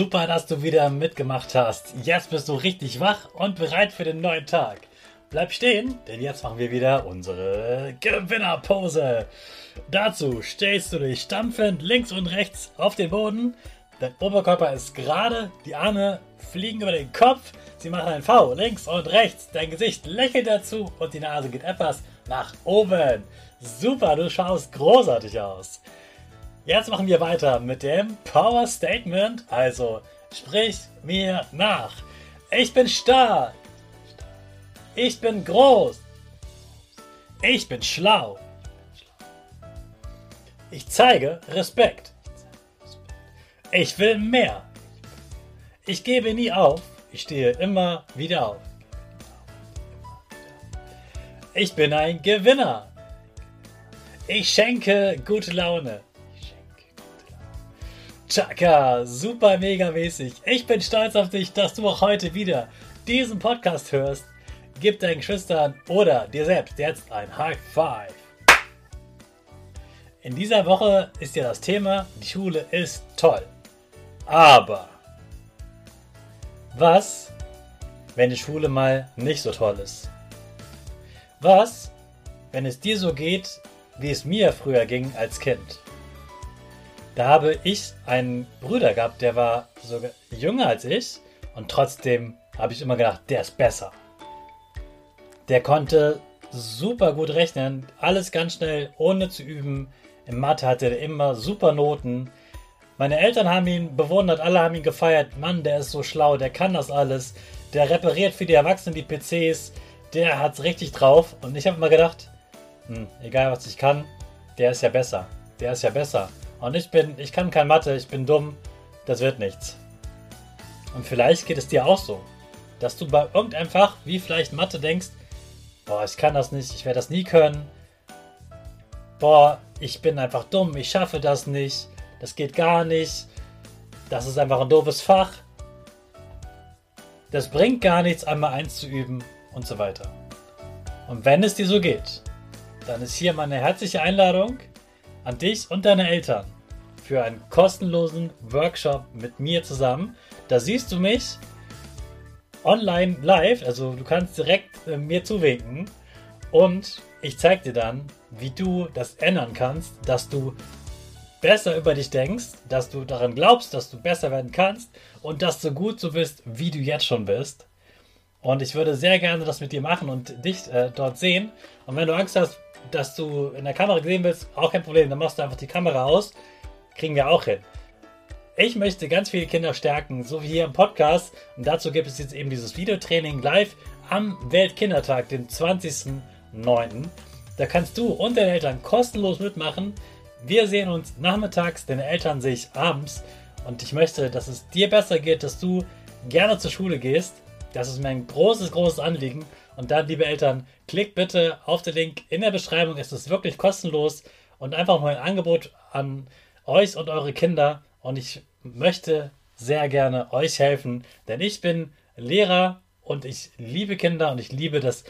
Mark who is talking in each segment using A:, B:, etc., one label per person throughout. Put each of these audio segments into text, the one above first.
A: Super, dass du wieder mitgemacht hast. Jetzt bist du richtig wach und bereit für den neuen Tag. Bleib stehen, denn jetzt machen wir wieder unsere Gewinnerpose. Dazu stellst du dich stampfend links und rechts auf den Boden. Dein Oberkörper ist gerade, die Arme fliegen über den Kopf. Sie machen ein V links und rechts. Dein Gesicht lächelt dazu und die Nase geht etwas nach oben. Super, du schaust großartig aus. Jetzt machen wir weiter mit dem Power Statement. Also sprich mir nach. Ich bin stark. Ich bin groß. Ich bin schlau. Ich zeige Respekt. Ich will mehr. Ich gebe nie auf. Ich stehe immer wieder auf. Ich bin ein Gewinner. Ich schenke gute Laune. Chaka, super mega mäßig. Ich bin stolz auf dich, dass du auch heute wieder diesen Podcast hörst. Gib deinen Geschwistern oder dir selbst jetzt ein High Five. In dieser Woche ist ja das Thema, die Schule ist toll. Aber was, wenn die Schule mal nicht so toll ist? Was, wenn es dir so geht, wie es mir früher ging als Kind? Da habe ich einen Bruder gehabt, der war sogar jünger als ich und trotzdem habe ich immer gedacht, der ist besser. Der konnte super gut rechnen, alles ganz schnell, ohne zu üben. Im Mathe hatte er immer super Noten. Meine Eltern haben ihn bewundert, alle haben ihn gefeiert. Mann, der ist so schlau, der kann das alles. Der repariert für die Erwachsenen die PCs. Der hat's richtig drauf. Und ich habe immer gedacht, hm, egal was ich kann, der ist ja besser. Der ist ja besser. Und ich bin, ich kann kein Mathe, ich bin dumm, das wird nichts. Und vielleicht geht es dir auch so, dass du bei irgendeinem Fach, wie vielleicht Mathe, denkst, boah, ich kann das nicht, ich werde das nie können. Boah, ich bin einfach dumm, ich schaffe das nicht, das geht gar nicht. Das ist einfach ein doofes Fach. Das bringt gar nichts, einmal eins zu üben und so weiter. Und wenn es dir so geht, dann ist hier meine herzliche Einladung an dich und deine Eltern für einen kostenlosen Workshop mit mir zusammen. Da siehst du mich online live, also du kannst direkt äh, mir zuwinken und ich zeige dir dann, wie du das ändern kannst, dass du besser über dich denkst, dass du daran glaubst, dass du besser werden kannst und dass du gut so bist, wie du jetzt schon bist. Und ich würde sehr gerne das mit dir machen und dich äh, dort sehen. Und wenn du Angst hast, dass du in der Kamera gesehen willst, auch kein Problem. Dann machst du einfach die Kamera aus. Kriegen wir auch hin. Ich möchte ganz viele Kinder stärken, so wie hier im Podcast. Und dazu gibt es jetzt eben dieses Videotraining live am Weltkindertag, den 20.09. Da kannst du und deine Eltern kostenlos mitmachen. Wir sehen uns nachmittags, deine Eltern sehe ich abends. Und ich möchte, dass es dir besser geht, dass du gerne zur Schule gehst. Das ist mir ein großes, großes Anliegen. Und dann, liebe Eltern, klickt bitte auf den Link in der Beschreibung. Es ist wirklich kostenlos und einfach nur ein Angebot an euch und eure Kinder. Und ich möchte sehr gerne euch helfen, denn ich bin Lehrer und ich liebe Kinder und ich liebe das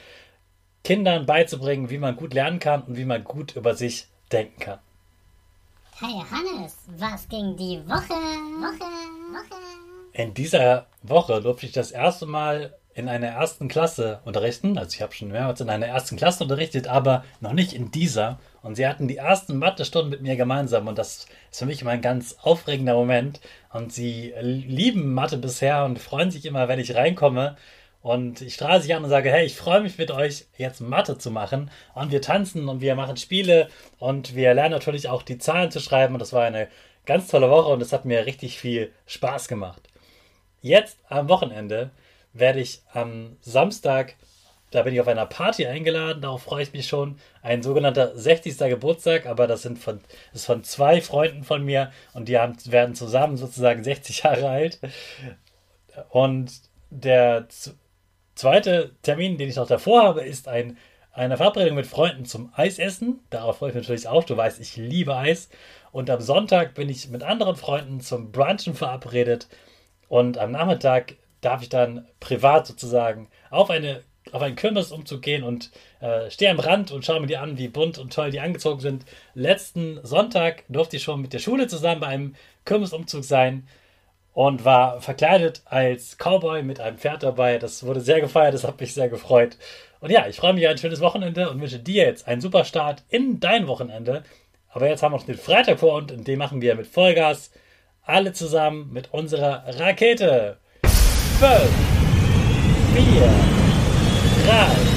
A: Kindern beizubringen, wie man gut lernen kann und wie man gut über sich denken kann.
B: Hey Hannes, was ging die Woche? Woche, Woche.
A: In dieser Woche durfte ich das erste Mal in einer ersten Klasse unterrichten. Also ich habe schon mehrmals in einer ersten Klasse unterrichtet, aber noch nicht in dieser. Und sie hatten die ersten Mathestunden mit mir gemeinsam und das ist für mich immer ein ganz aufregender Moment. Und sie lieben Mathe bisher und freuen sich immer, wenn ich reinkomme. Und ich strahle sich an und sage, hey, ich freue mich mit euch jetzt Mathe zu machen. Und wir tanzen und wir machen Spiele und wir lernen natürlich auch die Zahlen zu schreiben. Und das war eine ganz tolle Woche und es hat mir richtig viel Spaß gemacht. Jetzt am Wochenende werde ich am Samstag, da bin ich auf einer Party eingeladen, darauf freue ich mich schon, ein sogenannter 60. Geburtstag, aber das sind von, ist von zwei Freunden von mir und die haben, werden zusammen sozusagen 60 Jahre alt. Und der zweite Termin, den ich noch davor habe, ist ein, eine Verabredung mit Freunden zum Eisessen. Darauf freue ich mich natürlich auch. Du weißt, ich liebe Eis. Und am Sonntag bin ich mit anderen Freunden zum Brunchen verabredet. Und am Nachmittag darf ich dann privat sozusagen auf eine auf einen Kirmesumzug gehen und äh, stehe am Rand und schaue mir die an, wie bunt und toll die angezogen sind. Letzten Sonntag durfte ich schon mit der Schule zusammen bei einem Kirmesumzug sein und war verkleidet als Cowboy mit einem Pferd dabei. Das wurde sehr gefeiert, das hat mich sehr gefreut. Und ja, ich freue mich auf ein schönes Wochenende und wünsche dir jetzt einen super Start in dein Wochenende. Aber jetzt haben wir noch den Freitag vor und den machen wir mit Vollgas. Alle zusammen mit unserer Rakete. 5, 4, 3,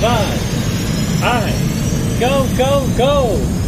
A: 2, 1, go, go, go!